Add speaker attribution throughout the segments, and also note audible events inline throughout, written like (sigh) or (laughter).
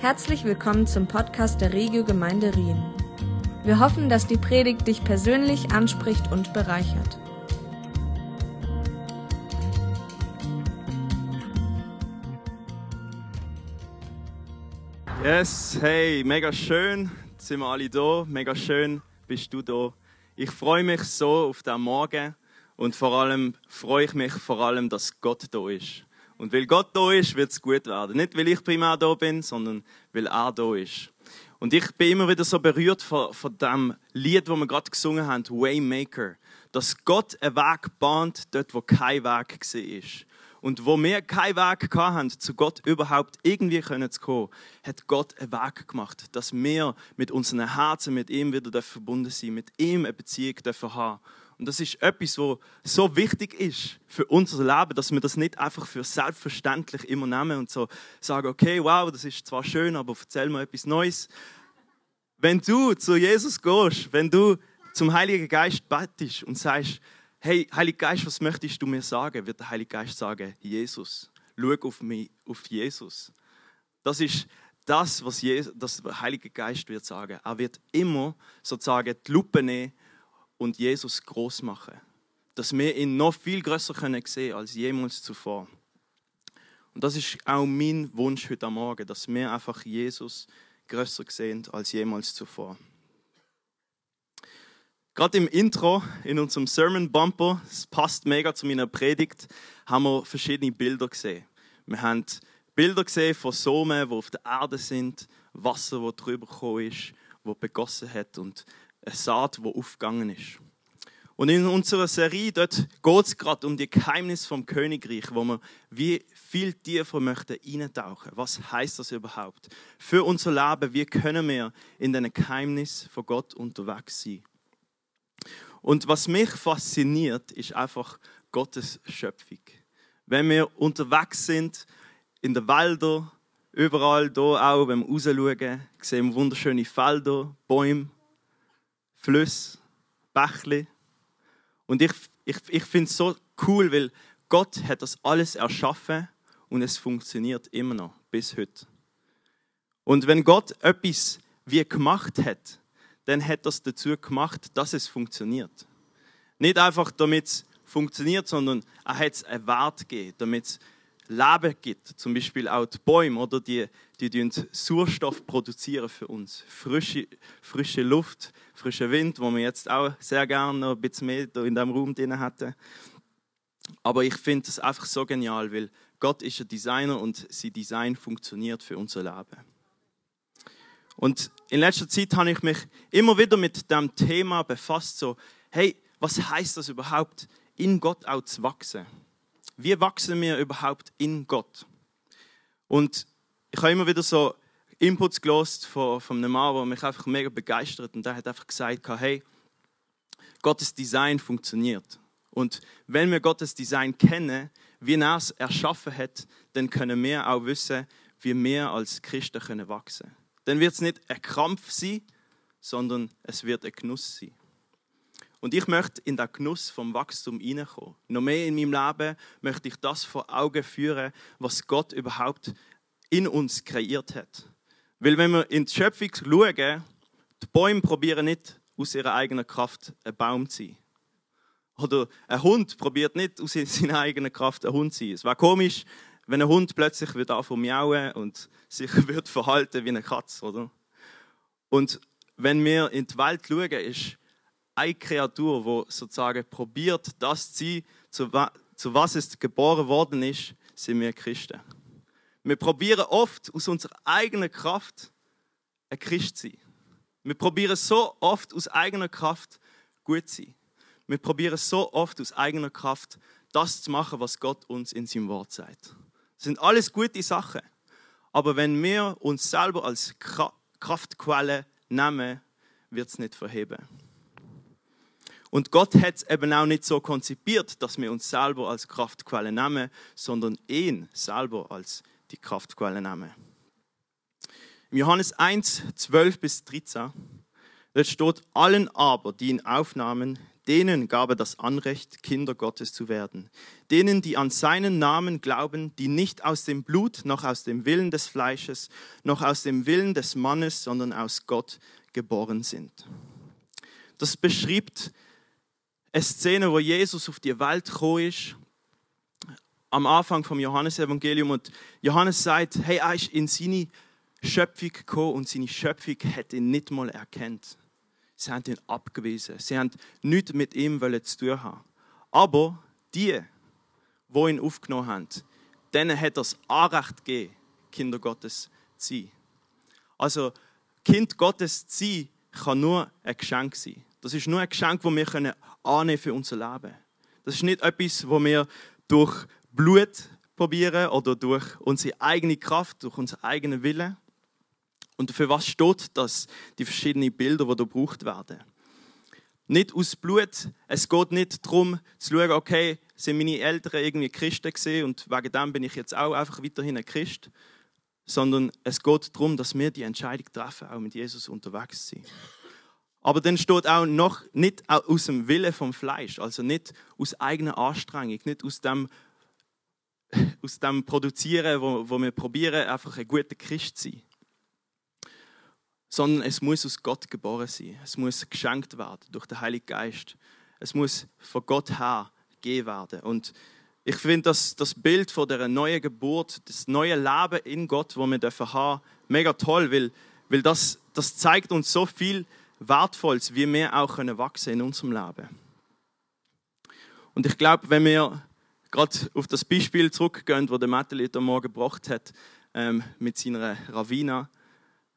Speaker 1: Herzlich willkommen zum Podcast der Regio Gemeinde Rien. Wir hoffen, dass die Predigt dich persönlich anspricht und bereichert.
Speaker 2: Yes, hey, mega schön, sind wir alle da, mega schön bist du da. Ich freue mich so auf den Morgen und vor allem freue ich mich vor allem, dass Gott da ist. Und weil Gott da ist, wird es gut werden. Nicht, weil ich primär da bin, sondern weil er da ist. Und ich bin immer wieder so berührt von, von dem Lied, wo wir gerade gesungen haben, Waymaker. Dass Gott einen Weg bahnt, dort wo kein Weg war. Und wo wir keinen Weg hatten, zu Gott überhaupt irgendwie zu kommen, hat Gott einen Weg gemacht, dass wir mit unseren Herzen mit ihm wieder verbunden sind, mit ihm eine Beziehung dürfen haben. Und das ist etwas, was so wichtig ist für unser Leben, dass wir das nicht einfach für selbstverständlich immer nehmen und so sagen, okay, wow, das ist zwar schön, aber erzähl mir etwas Neues. Wenn du zu Jesus gehst, wenn du zum Heiligen Geist betest und sagst, hey, Heiliger Geist, was möchtest du mir sagen? Wird der Heilige Geist sagen, Jesus, schau auf mich, auf Jesus. Das ist das, was Jesus, das der Heilige Geist wird sagen. Er wird immer sozusagen die Lupe nehmen und Jesus groß machen. Dass wir ihn noch viel größer können sehen als jemals zuvor. Und das ist auch mein Wunsch heute Morgen, dass wir einfach Jesus größer sehen als jemals zuvor. Gerade im Intro, in unserem Sermon Bumper, es passt mega zu meiner Predigt, haben wir verschiedene Bilder gesehen. Wir haben Bilder gesehen von Somen, die auf der Erde sind, Wasser, das drüber gekommen ist, wo begossen hat und eine Saat, die aufgegangen ist. Und in unserer Serie dort geht es gerade um die Geheimnisse vom Königreich, wo wir wie viel tiefer möchten eintauchen. Was heißt das überhaupt für unser Leben? Wie können wir in den Geheimnis von Gott unterwegs sein? Und was mich fasziniert, ist einfach Gottes Schöpfung. Wenn wir unterwegs sind in den Wäldern, überall da auch, wenn wir raus schauen, sehen wir wunderschöne Felder, Bäume, Flüsse, Bächle. Und ich, ich, ich finde es so cool, weil Gott hat das alles erschaffen und es funktioniert immer noch bis heute. Und wenn Gott etwas wie gemacht hat, dann hat es dazu gemacht, dass es funktioniert. Nicht einfach, damit es funktioniert, sondern er hat es einen Wert gegeben, damit es Leben gibt. Zum Beispiel auch die Bäume, oder? Die, die Sauerstoff produzieren für uns. Frische, frische Luft, frischer Wind, wo wir jetzt auch sehr gerne noch ein bisschen mehr in diesem Raum drin hatten. Aber ich finde das einfach so genial, weil Gott ist ein Designer und sein Design funktioniert für unser Leben. Und in letzter Zeit habe ich mich immer wieder mit dem Thema befasst, so, hey, was heißt das überhaupt, in Gott auch zu wachsen? Wie wachsen wir überhaupt in Gott? Und ich habe immer wieder so Inputs gelost von, von einem Mann, der mich einfach mega begeistert und der hat einfach gesagt, hey, Gottes Design funktioniert. Und wenn wir Gottes Design kennen, wie er es erschaffen hat, dann können wir auch wissen, wie wir als Christen können wachsen. Dann wird es nicht ein Krampf sein, sondern es wird ein Genuss sein. Und ich möchte in den Genuss vom Wachstum hineinkommen. Noch mehr in meinem Leben möchte ich das vor Augen führen, was Gott überhaupt in uns kreiert hat. Weil wenn wir in die Schöpfung schauen, die Bäume probieren nicht aus ihrer eigenen Kraft ein Baum zu sein. Oder ein Hund probiert nicht aus seiner eigenen Kraft ein Hund zu sein. Es wäre komisch, wenn ein Hund plötzlich wird anfangen miauen und sich (laughs) wird verhalten wie eine Katze, oder? Und wenn wir in die Welt schauen, ist eine Kreatur, die sozusagen probiert, das zu sein, zu, zu was es geboren worden ist, sind wir Christen. Wir probieren oft aus unserer eigenen Kraft ein Christ zu sein. Wir probieren so oft aus eigener Kraft gut zu sein. Wir probieren so oft aus eigener Kraft das zu machen, was Gott uns in seinem Wort sagt. Das sind alles gute Sachen. Aber wenn wir uns selber als Kraftquelle nehmen, wird es nicht verheben. Und Gott hat es eben auch nicht so konzipiert, dass wir uns selber als Kraftquelle nehmen, sondern ihn selber als die Kraftquelle nehmen. Im Johannes 1, 12 bis 13, dort steht, allen aber, die ihn aufnahmen, denen gab er das Anrecht, Kinder Gottes zu werden. Denen, die an seinen Namen glauben, die nicht aus dem Blut, noch aus dem Willen des Fleisches, noch aus dem Willen des Mannes, sondern aus Gott geboren sind. Das beschreibt eine Szene, wo Jesus auf die Welt gekommen ist, am Anfang vom Johannesevangelium. Und Johannes sagt, hey, er ist in seine Schöpfung gekommen und seine Schöpfung hat ihn nicht mal erkannt. Sie haben ihn abgewiesen. Sie haben nichts mit ihm zu tun haben. Aber die, die ihn aufgenommen haben, denen hat das Anrecht gegeben, Kinder Gottes zu sein. Also, Kind Gottes zu sein, kann nur ein Geschenk sein. Das ist nur ein Geschenk, das wir annehmen für unser Leben. Das ist nicht etwas, wo wir durch Blut probieren oder durch unsere eigene Kraft, durch unseren eigenen Willen. Und für was steht das, die verschiedenen Bilder, die da gebraucht werden? Nicht aus Blut. Es geht nicht darum, zu schauen, okay, sind meine Eltern irgendwie Christen gesehen und wegen dem bin ich jetzt auch einfach weiterhin ein Christ. Sondern es geht darum, dass wir die Entscheidung treffen, auch mit Jesus unterwegs zu sein. Aber dann steht auch noch nicht aus dem Willen vom Fleisch, also nicht aus eigener Anstrengung, nicht aus dem, (laughs) aus dem Produzieren, wo, wo wir probieren, einfach ein guter Christ zu sein. Sondern es muss aus Gott geboren sein. Es muss geschenkt werden durch den Heiligen Geist. Es muss von Gott her gegeben werden. Und ich finde das, das Bild von der neuen Geburt, das neue Leben in Gott, wo wir dürfen haben, mega toll, weil, weil das, das zeigt uns so viel, Wertvolles, wie wir auch können wachsen in unserem Leben. Und ich glaube, wenn wir gerade auf das Beispiel zurückgehen, das der Mattel heute Morgen gebracht hat, ähm, mit seiner Ravina.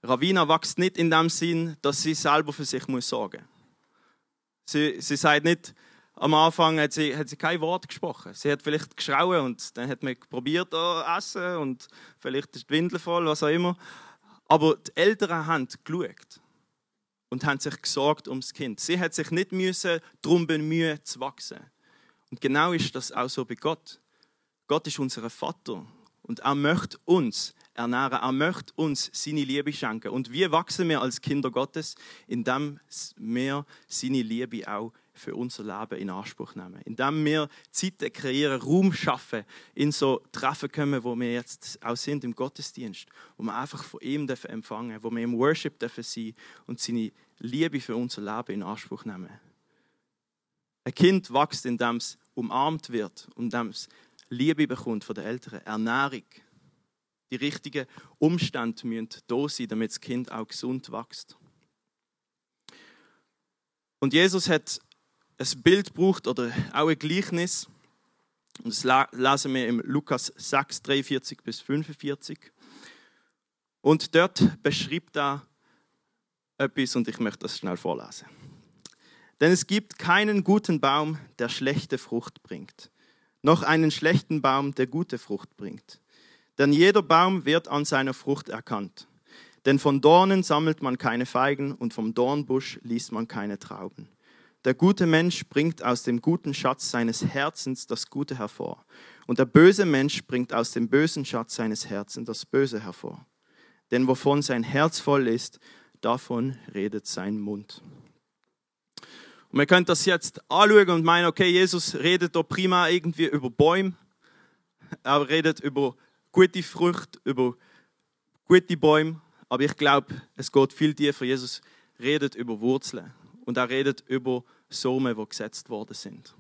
Speaker 2: Ravina wächst nicht in dem Sinn, dass sie selber für sich muss sorgen sie, sie sagt nicht, am Anfang hat sie, hat sie kein Wort gesprochen. Sie hat vielleicht geschrauen und dann hat man probiert zu essen und vielleicht ist die Windel voll, was auch immer. Aber die Eltern haben geschaut und haben sich gesorgt ums Kind. Sie hat sich nicht müssen darum bemühen zu wachsen. Und genau ist das auch so bei Gott. Gott ist unser Vater und er möchte uns ernähren. Er möchte uns seine Liebe schenken. Und wie wachsen wir als Kinder Gottes? Indem wir seine Liebe auch für unser Leben in Anspruch nehmen. Indem wir Zeiten kreieren, Raum schaffen, in so Treffen kommen, wo wir jetzt auch sind im Gottesdienst, wo wir einfach von ihm empfangen dürfen, wo wir im Worship dürfen sein und seine Liebe für unser Leben in Anspruch nehmen. Ein Kind wächst, indem es umarmt wird, indem es Liebe bekommt von den Eltern, Ernährung. Die richtigen Umstände müssen da sein, damit das Kind auch gesund wächst. Und Jesus hat ein Bild braucht oder auch ein Gleichnis. Und das lesen wir im Lukas 6, 43 bis 45. Und dort beschreibt er etwas und ich möchte das schnell vorlesen. Denn es gibt keinen guten Baum, der schlechte Frucht bringt, noch einen schlechten Baum, der gute Frucht bringt. Denn jeder Baum wird an seiner Frucht erkannt. Denn von Dornen sammelt man keine Feigen und vom Dornbusch liest man keine Trauben. Der gute Mensch bringt aus dem guten Schatz seines Herzens das Gute hervor. Und der böse Mensch bringt aus dem bösen Schatz seines Herzens das Böse hervor. Denn wovon sein Herz voll ist, davon redet sein Mund. Und wir können das jetzt anschauen und meinen, okay, Jesus redet da prima irgendwie über Bäume. Er redet über gute Früchte, über gute Bäume. Aber ich glaube, es geht viel tiefer. Jesus redet über Wurzeln und er redet über Samen, die gesetzt worden sind.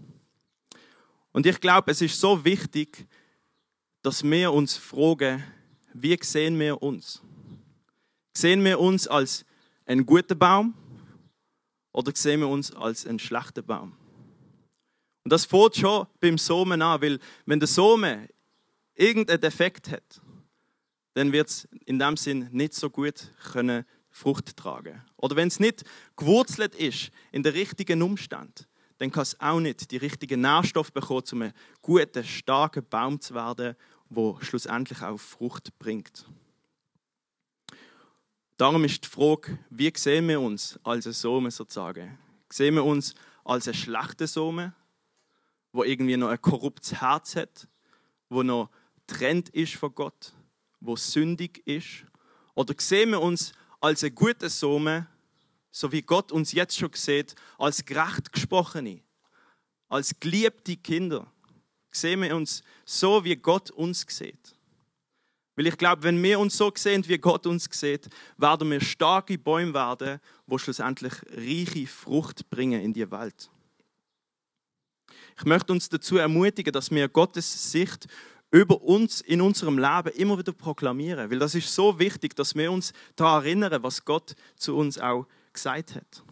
Speaker 2: Und ich glaube, es ist so wichtig, dass wir uns fragen, wie sehen wir uns? Sehen wir uns als ein guter Baum oder sehen wir uns als ein schlechter Baum? Und das fängt schon beim Samen an, weil wenn der Samen irgendeinen Defekt hat, dann wird es in dem Sinn nicht so gut können Frucht tragen. Oder wenn es nicht gewurzelt ist in den richtigen Umständen, dann kann es auch nicht die richtigen Nährstoffe bekommen, um ein guter, starker Baum zu werden, wo schlussendlich auch Frucht bringt. Darum ist die Frage, wie sehen wir uns als ein Sohn sozusagen? Sehen wir uns als ein schlechter Sohn, wo irgendwie noch ein korruptes Herz hat, wo noch trennt ist von Gott, wo sündig ist? Oder sehen wir uns als ein guter Sohn, so wie Gott uns jetzt schon sieht, als gerecht gesprochene, als geliebte Kinder, sehen wir uns so, wie Gott uns sieht. Weil ich glaube, wenn wir uns so sehen, wie Gott uns sieht, werden wir starke Bäume werden, wo schlussendlich reiche Frucht bringen in die Welt. Ich möchte uns dazu ermutigen, dass wir Gottes Sicht über uns in unserem Leben immer wieder proklamieren, weil das ist so wichtig, dass wir uns daran erinnern, was Gott zu uns auch gesagt hat.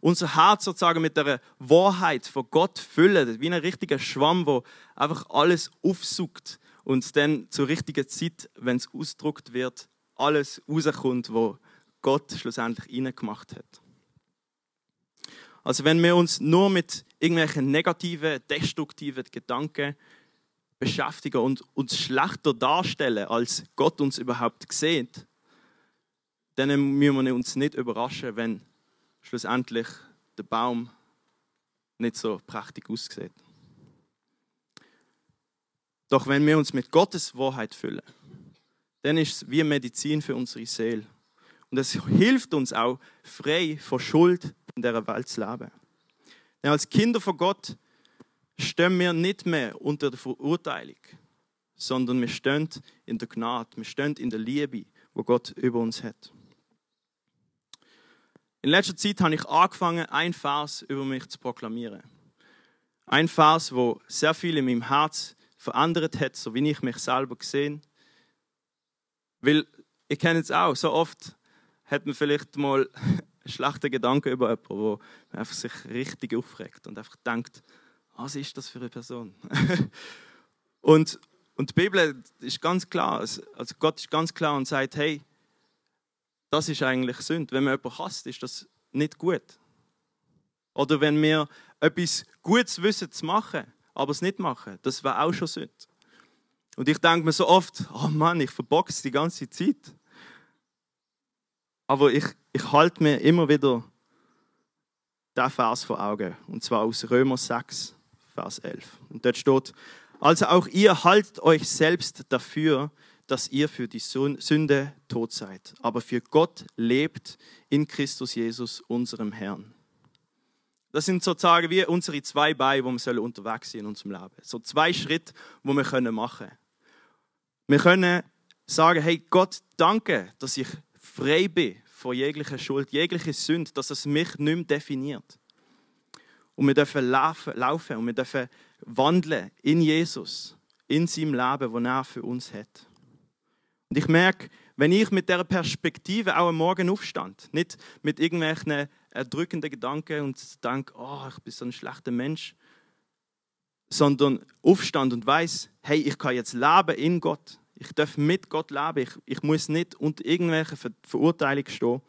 Speaker 2: Unser Herz sozusagen mit der Wahrheit von Gott füllen, wie ein richtiger Schwamm, wo einfach alles aufsucht und dann zur richtigen Zeit, wenn es ausgedruckt wird, alles rauskommt, wo Gott schlussendlich reingemacht hat. Also wenn wir uns nur mit irgendwelchen negativen, destruktiven Gedanken beschäftigen und uns schlechter darstellen, als Gott uns überhaupt sieht, dann müssen wir uns nicht überraschen, wenn schlussendlich der Baum nicht so prächtig aussieht. Doch wenn wir uns mit Gottes Wahrheit füllen, dann ist es wie Medizin für unsere Seele. Und es hilft uns auch, frei von Schuld in dieser Welt zu leben. Denn als Kinder von Gott stehen wir nicht mehr unter der Verurteilung, sondern wir stehen in der Gnade, wir stehen in der Liebe, wo Gott über uns hat. In letzter Zeit habe ich angefangen, ein Vers über mich zu proklamieren. Ein Vers, wo sehr viel in meinem Herz verändert hat, so wie ich mich selber gesehen. Weil ich kenne es auch, so oft hat man vielleicht mal (laughs) schlechte Gedanken über jemanden, wo man einfach sich richtig aufregt und einfach denkt, was ist das für eine Person? (laughs) und, und die Bibel ist ganz klar, also Gott ist ganz klar und sagt, hey, das ist eigentlich Sünde. Wenn man jemanden hasst, ist das nicht gut. Oder wenn wir etwas Gutes wissen zu machen, aber es nicht machen, das wäre auch schon Sünde. Und ich denke mir so oft, oh Mann, ich verboxe die ganze Zeit. Aber ich, ich halte mir immer wieder den Vers vor Augen. Und zwar aus Römer 6, Vers 11. Und dort steht, also auch ihr haltet euch selbst dafür, dass ihr für die Sünde tot seid, aber für Gott lebt in Christus Jesus, unserem Herrn. Das sind sozusagen wie unsere zwei Beine, wo wir unterwegs sind in unserem Leben. So zwei Schritte, wo wir machen können. Wir können sagen, hey Gott, danke, dass ich frei bin von jeglicher Schuld, jeglicher Sünde, dass es mich nicht mehr definiert. Und wir dürfen laufen, laufen und wir dürfen wandeln in Jesus, in seinem Leben, das er für uns hat. Und ich merke, wenn ich mit dieser Perspektive auch am Morgen aufstand, nicht mit irgendwelchen erdrückenden Gedanken und denke, oh, ich bin so ein schlechter Mensch, sondern aufstand und weiß, hey, ich kann jetzt leben in Gott. Ich darf mit Gott leben. Ich, ich muss nicht unter irgendwelchen Ver Verurteilungen stehen.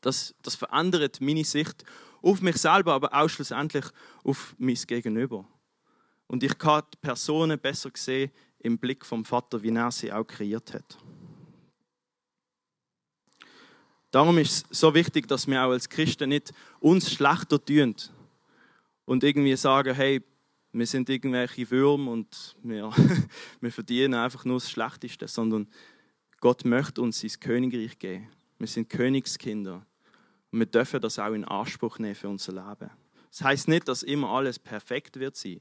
Speaker 2: Das, das verändert meine Sicht auf mich selber, aber auch schlussendlich auf mein Gegenüber. Und ich kann die Personen besser sehen im Blick vom Vater, wie er sie auch kreiert hat. Darum ist es so wichtig, dass wir auch als Christen nicht uns schlechter tun und irgendwie sagen, hey, wir sind irgendwelche Würmer und wir, (laughs) wir verdienen einfach nur das Schlechteste, sondern Gott möchte uns sein Königreich geben. Wir sind Königskinder und wir dürfen das auch in Anspruch nehmen für unser Leben. Das heißt nicht, dass immer alles perfekt wird sein.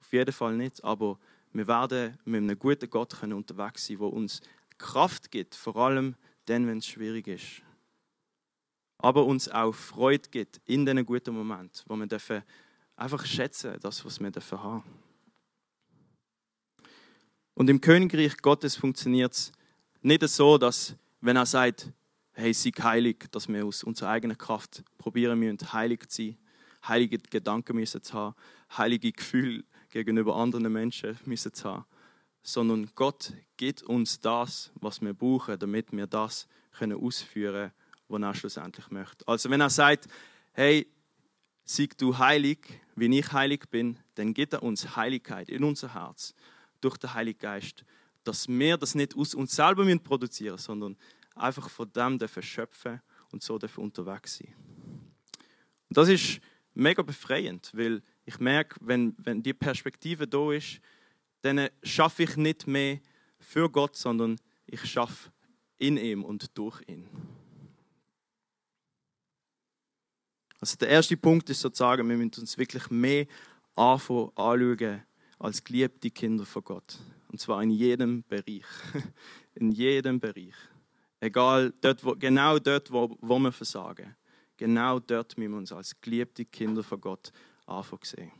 Speaker 2: Auf jeden Fall nicht, aber wir werden mit einem guten Gott unterwegs sein, der uns Kraft gibt, vor allem dann, wenn es schwierig ist. Aber uns auch Freude gibt in diesen guten Momenten, wo wir dürfen einfach schätzen, das, was wir dafür haben. Und im Königreich Gottes funktioniert es nicht so, dass, wenn er sagt, hey, sei heilig, dass wir aus unserer eigenen Kraft probieren müssen, heilig zu sein, heilige Gedanken müssen zu haben, heilige Gefühle gegenüber anderen Menschen müssen zu haben, sondern Gott gibt uns das, was wir brauchen, damit wir das können ausführen können, was er schlussendlich möchte. Also wenn er sagt, hey, sei du heilig, wie ich heilig bin, dann gibt er uns Heiligkeit in unser Herz durch den Heiligen Geist, dass wir das nicht aus uns selber produzieren müssen, sondern einfach von dem dürfen schöpfen und so dürfen unterwegs sein. Und das ist mega befreiend, weil ich merke, wenn, wenn die Perspektive da ist, dann schaffe ich nicht mehr für Gott, sondern ich schaffe in ihm und durch ihn. Also der erste Punkt ist sozusagen, wir müssen uns wirklich mehr anschauen als geliebte Kinder von Gott. Und zwar in jedem Bereich. (laughs) In jedem Bereich. Egal, dort, wo, genau dort, wo, wo wir versagen. Genau dort müssen wir uns als geliebte Kinder von Gott anfangen sehen.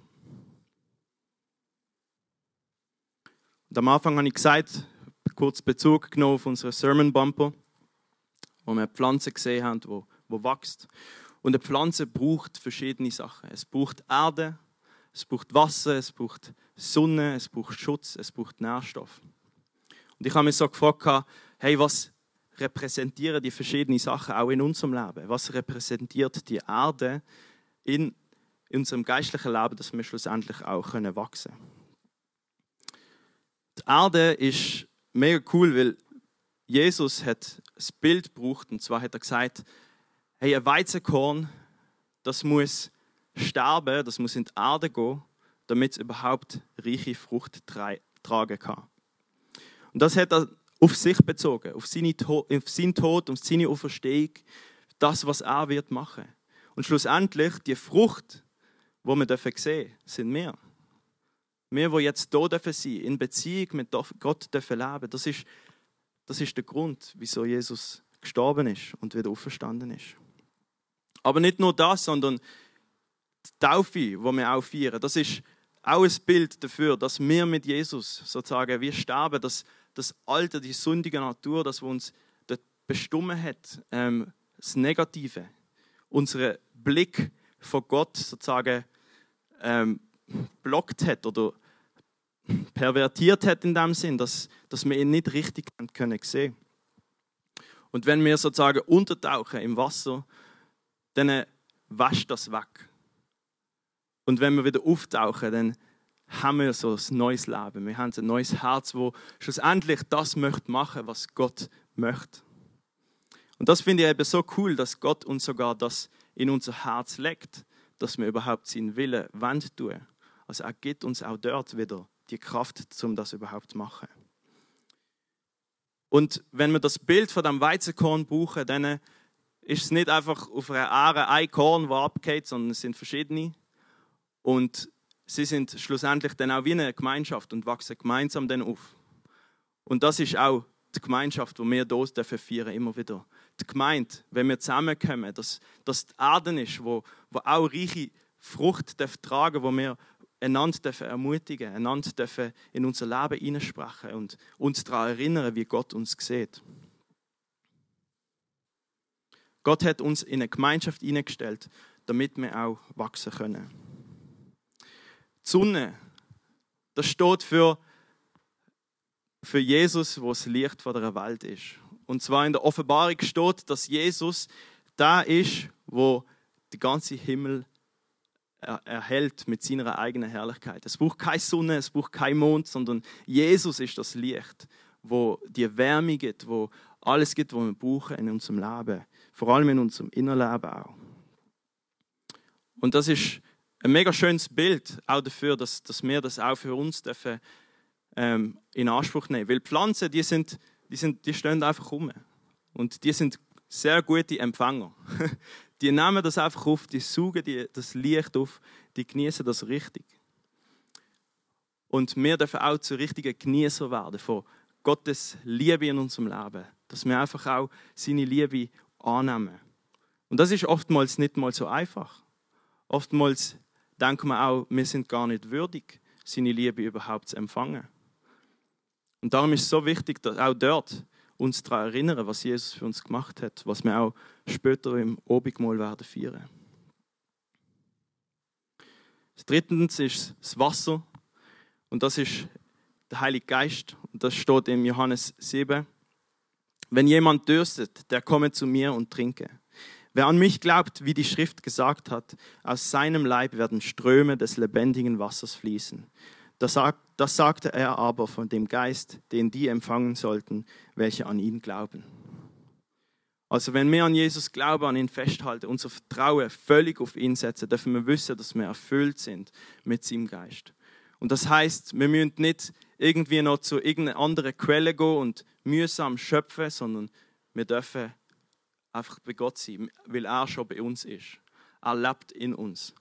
Speaker 2: Und am Anfang habe ich gesagt, kurz Bezug genommen auf unseren Sermon Bumper, wo wir Pflanzen gesehen haben, wo, wo wächst. Und eine Pflanze braucht verschiedene Sachen. Es braucht Erde, es braucht Wasser, es braucht Sonne, es braucht Schutz, es braucht Nährstoff. Und ich habe mich so gefragt, hey, was repräsentieren die verschiedenen Sachen auch in unserem Leben? Was repräsentiert die Erde in unserem geistlichen Leben, dass wir schlussendlich auch können wachsen können? Die Erde ist mega cool, weil Jesus hat das Bild gebraucht und zwar hat er gesagt, hey, ein Weizenkorn, das muss sterben, das muss in die Erde gehen, damit es überhaupt reiche Frucht tragen kann. Und das hat er auf sich bezogen, auf, seine, auf seinen Tod und seine Auferstehung, das, was er wird machen. Und schlussendlich, die Frucht, wo wir dürfen sehen, sind wir. Wir, die jetzt hier dürfen sein, in Beziehung mit Gott dürfen leben, das ist, das ist der Grund, wieso Jesus gestorben ist und wieder auferstanden ist. Aber nicht nur das, sondern die Taufe, die wir auch feiern, das ist auch ein Bild dafür, dass wir mit Jesus sozusagen, wir sterben, dass das Alte, die sündige Natur, das uns dort bestimmt hat, ähm, das Negative, unseren Blick von Gott sozusagen ähm, blockt hat oder pervertiert hat in dem Sinn, dass, dass wir ihn nicht richtig können sehen. Und wenn wir sozusagen untertauchen im Wasser, dann wascht das weg. Und wenn wir wieder auftauchen, dann haben wir so ein neues Leben. Wir haben ein neues Herz, wo schlussendlich das möchte machen, was Gott möchte. Und das finde ich eben so cool, dass Gott uns sogar das in unser Herz legt, dass wir überhaupt seinen Willen wend tun. Also er gibt uns auch dort wieder die Kraft, um das überhaupt zu machen. Und wenn wir das Bild von dem Weizenkorn brauchen, dann ist es nicht einfach auf einer Aare ein Korn, das abgeht, sondern es sind verschiedene. Und sie sind schlussendlich dann auch wie eine Gemeinschaft und wachsen gemeinsam dann auf. Und das ist auch die Gemeinschaft, die wir hier dürfen feiern, immer wieder. Die Gemeinde, wenn wir zusammenkommen, dass das die Erde ist, wo, wo auch reiche Frucht tragen wo wir einander dürfen ermutigen, einander dürfen in unser Leben hineinsprechen und uns daran erinnern, wie Gott uns sieht. Gott hat uns in eine Gemeinschaft hineingestellt, damit wir auch wachsen können. Die Sonne, das steht für, für Jesus, wo das Licht der Welt ist. Und zwar in der Offenbarung steht, dass Jesus da ist, wo der ganze Himmel erhält mit seiner eigenen Herrlichkeit. Es braucht keine Sonne, es braucht kein Mond, sondern Jesus ist das Licht, wo die Wärme gibt, wo alles gibt, was wir brauchen in unserem Leben, vor allem in unserem Innerleben auch. Und das ist ein mega schönes Bild auch dafür, dass, dass wir das auch für uns dürfen, ähm, in Anspruch nehmen. Weil Pflanzen, die, sind, die, sind, die stehen einfach rum. Und die sind sehr gute Empfänger. (laughs) Die nehmen das einfach auf, die saugen die, das Licht auf, die genießen das richtig. Und wir dürfen auch zu richtigen Genießer werden von Gottes Liebe in unserem Leben. Dass wir einfach auch seine Liebe annehmen. Und das ist oftmals nicht mal so einfach. Oftmals denken wir auch, wir sind gar nicht würdig, seine Liebe überhaupt zu empfangen. Und darum ist es so wichtig, dass auch dort uns daran erinnern, was Jesus für uns gemacht hat, was wir auch später im Obigmal werden feiern. Drittens ist das Wasser und das ist der Heilige Geist und das steht in Johannes 7. Wenn jemand dürstet, der komme zu mir und trinke. Wer an mich glaubt, wie die Schrift gesagt hat, aus seinem Leib werden Ströme des lebendigen Wassers fließen. Das, das sagte er aber von dem Geist, den die empfangen sollten, welche an ihn glauben. Also wenn wir an Jesus glauben, an ihn festhalten, unser Vertrauen völlig auf ihn setzen, dürfen wir wissen, dass wir erfüllt sind mit seinem Geist. Und das heißt, wir müssen nicht irgendwie noch zu irgendeiner anderen Quelle gehen und mühsam schöpfen, sondern wir dürfen einfach bei Gott sein, weil er schon bei uns ist. Er lebt in uns.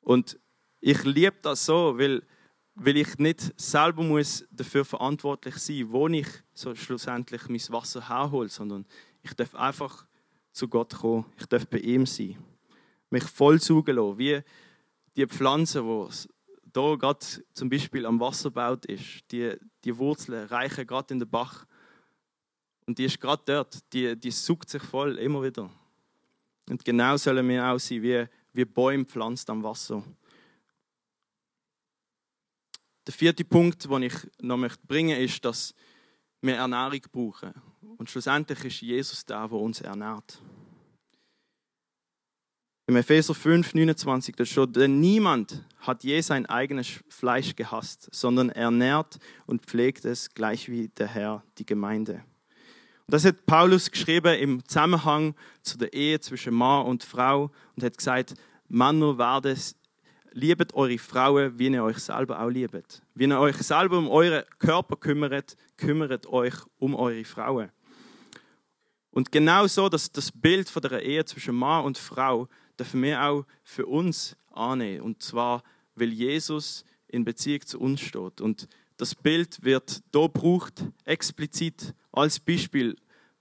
Speaker 2: Und ich liebe das so, weil, weil ich nicht selber muss dafür verantwortlich sein wo ich so schlussendlich mein Wasser herhole, sondern ich darf einfach zu Gott kommen. Ich darf bei ihm sein. Mich voll saugen lassen, wie die Pflanze, die hier gerade zum Beispiel am Wasserbaut ist. Die, die Wurzeln reichen gerade in den Bach. Und die ist gerade dort. Die, die sucht sich voll, immer wieder. Und genau sollen wir auch sein, wie, wie Bäume pflanzt am Wasser. Der vierte Punkt, den ich noch möchte bringen ist, dass wir Ernährung brauchen. Und schlussendlich ist Jesus der, der uns ernährt. Im Epheser 5, 29, da steht, denn niemand hat je sein eigenes Fleisch gehasst, sondern ernährt und pflegt es, gleich wie der Herr die Gemeinde. Und das hat Paulus geschrieben im Zusammenhang zu der Ehe zwischen Mann und Frau und hat gesagt, Männer werden liebet eure Frauen, wie ihr euch selber auch liebt. Wie ihr euch selber um euren Körper kümmert, kümmert euch um eure Frauen. Und genau so, dass das Bild von der Ehe zwischen Mann und Frau dürfen wir auch für uns annehmen. Und zwar, weil Jesus in Beziehung zu uns steht. Und das Bild wird hier gebraucht, explizit als Beispiel,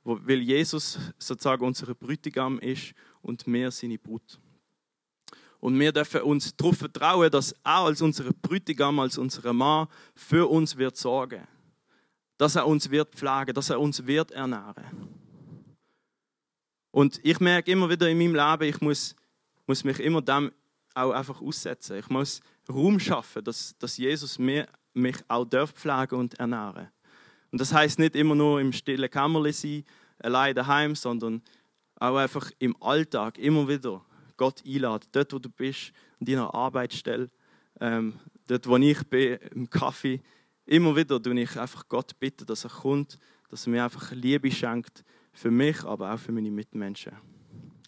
Speaker 2: weil Jesus sozusagen unser Brütigam ist und wir seine Brut. Und wir dürfen uns darauf vertrauen, dass er als unser Brütigam, als unser Mann für uns wird sorgen. Dass er uns wird pflegen, dass er uns wird ernähren. Und ich merke immer wieder in meinem Leben, ich muss, muss mich immer dem auch einfach aussetzen. Ich muss Raum schaffen, dass, dass Jesus mir, mich auch darf pflegen und ernähren. Und das heißt nicht immer nur im stillen Kämmerlein sein, allein daheim, sondern auch einfach im Alltag immer wieder Gott einladen. Dort, wo du bist, an deiner Arbeitsstelle, ähm, dort, wo ich bin, im Kaffee. Immer wieder tue ich einfach Gott bitten, dass er kommt, dass er mir einfach Liebe schenkt, für mich, aber auch für meine Mitmenschen.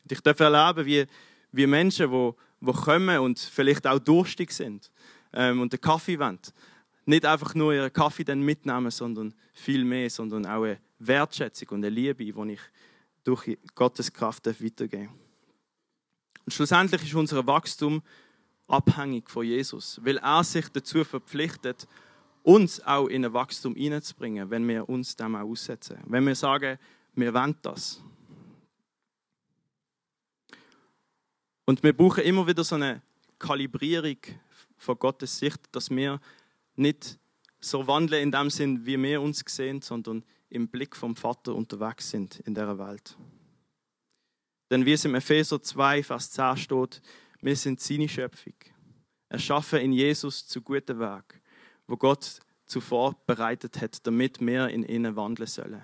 Speaker 2: Und ich darf erleben, wie, wie Menschen, die, die kommen und vielleicht auch durstig sind ähm, und den Kaffee wollen, nicht einfach nur ihren Kaffee dann mitnehmen, sondern viel mehr, sondern auch eine Wertschätzung und eine Liebe, die ich durch Gottes Kraft weitergeben darf. Und schlussendlich ist unser Wachstum abhängig von Jesus, weil er sich dazu verpflichtet, uns auch in ein Wachstum hineinzubringen, wenn wir uns dem auch aussetzen. Wenn wir sagen, wir wollen das. Und wir brauchen immer wieder so eine Kalibrierung von Gottes Sicht, dass wir nicht so wandeln in dem Sinn, wie wir uns sehen, sondern im Blick vom Vater unterwegs sind in der Welt. Denn wie es im Epheser 2, Vers 10 steht, wir sind seine Schöpfung. Erschaffen in Jesus zu guten Werk, wo Gott zuvor bereitet hat, damit wir in ihnen wandeln sollen.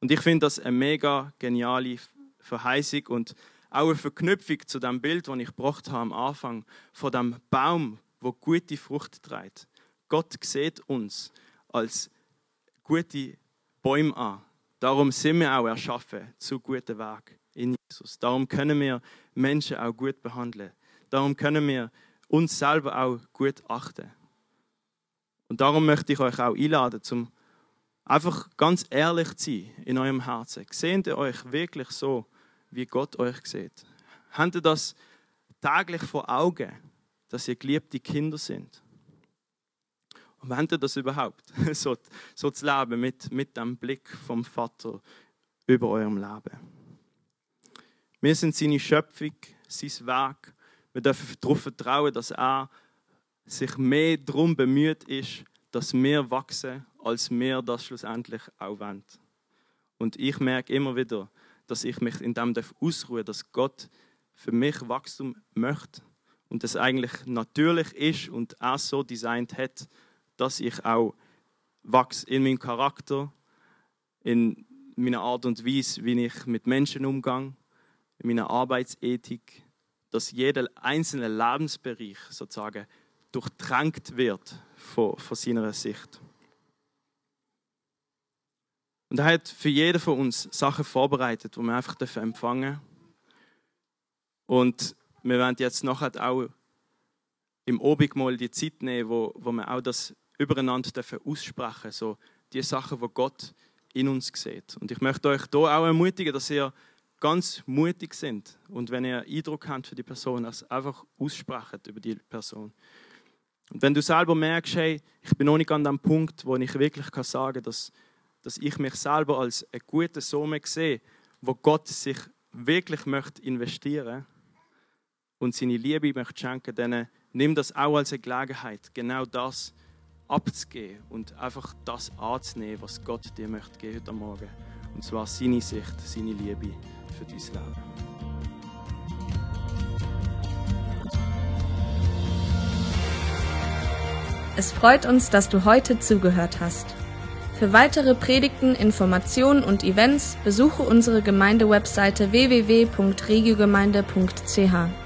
Speaker 2: Und ich finde das eine mega geniale Verheißung und auch eine Verknüpfung zu dem Bild, das ich gebracht habe am Anfang, von dem Baum, wo gute Frucht trägt. Gott sieht uns als gute Bäume an. Darum sind wir auch erschaffen zu guten Werk in Jesus. Darum können wir Menschen auch gut behandeln. Darum können wir uns selber auch gut achten. Und darum möchte ich euch auch einladen, zum einfach ganz ehrlich zu sein in eurem Herzen. Seht ihr euch wirklich so, wie Gott euch sieht? Habt ihr das täglich vor Augen, dass ihr geliebte Kinder sind? Und habt ihr das überhaupt, (laughs) so, so zu leben mit, mit dem Blick vom Vater über eurem Leben? Wir sind seine Schöpfung, sein Werk. Wir dürfen darauf vertrauen, dass er sich mehr darum bemüht ist, dass wir wachsen, als wir das schlussendlich auch wollen. Und ich merke immer wieder, dass ich mich in dem ausruhen darf, dass Gott für mich Wachstum möchte und das eigentlich natürlich ist und er so designt hat, dass ich auch wachse in meinem Charakter, in meiner Art und Weise, wie ich mit Menschen umgehe, in meiner Arbeitsethik, dass jeder einzelne Lebensbereich sozusagen durchtränkt wird von, von seiner Sicht. Und er hat für jeden von uns Sachen vorbereitet, die wir einfach empfangen dürfen. Und wir werden jetzt nachher auch im Obigmal die Zeit nehmen, wo, wo wir auch das übereinander dürfen aussprechen so die Sachen, die Gott in uns sieht. Und ich möchte euch hier auch ermutigen, dass ihr ganz mutig sind und wenn ihr Eindruck habt für die Person, das einfach aussprechen über die Person. Und wenn du selber merkst, hey, ich bin noch nicht an dem Punkt, wo ich wirklich sagen kann, dass, dass ich mich selber als einen guten Sohn sehe, wo Gott sich wirklich möchte investieren und seine Liebe möchte schenken, dann nimm das auch als eine Gelegenheit, genau das abzugeben und einfach das anzunehmen, was Gott dir möchte geben heute Morgen. Und zwar seine Sicht, seine Liebe für dein Leben.
Speaker 1: Es freut uns, dass du heute zugehört hast. Für weitere Predigten, Informationen und Events besuche unsere Gemeindewebseite www.regiogemeinde.ch.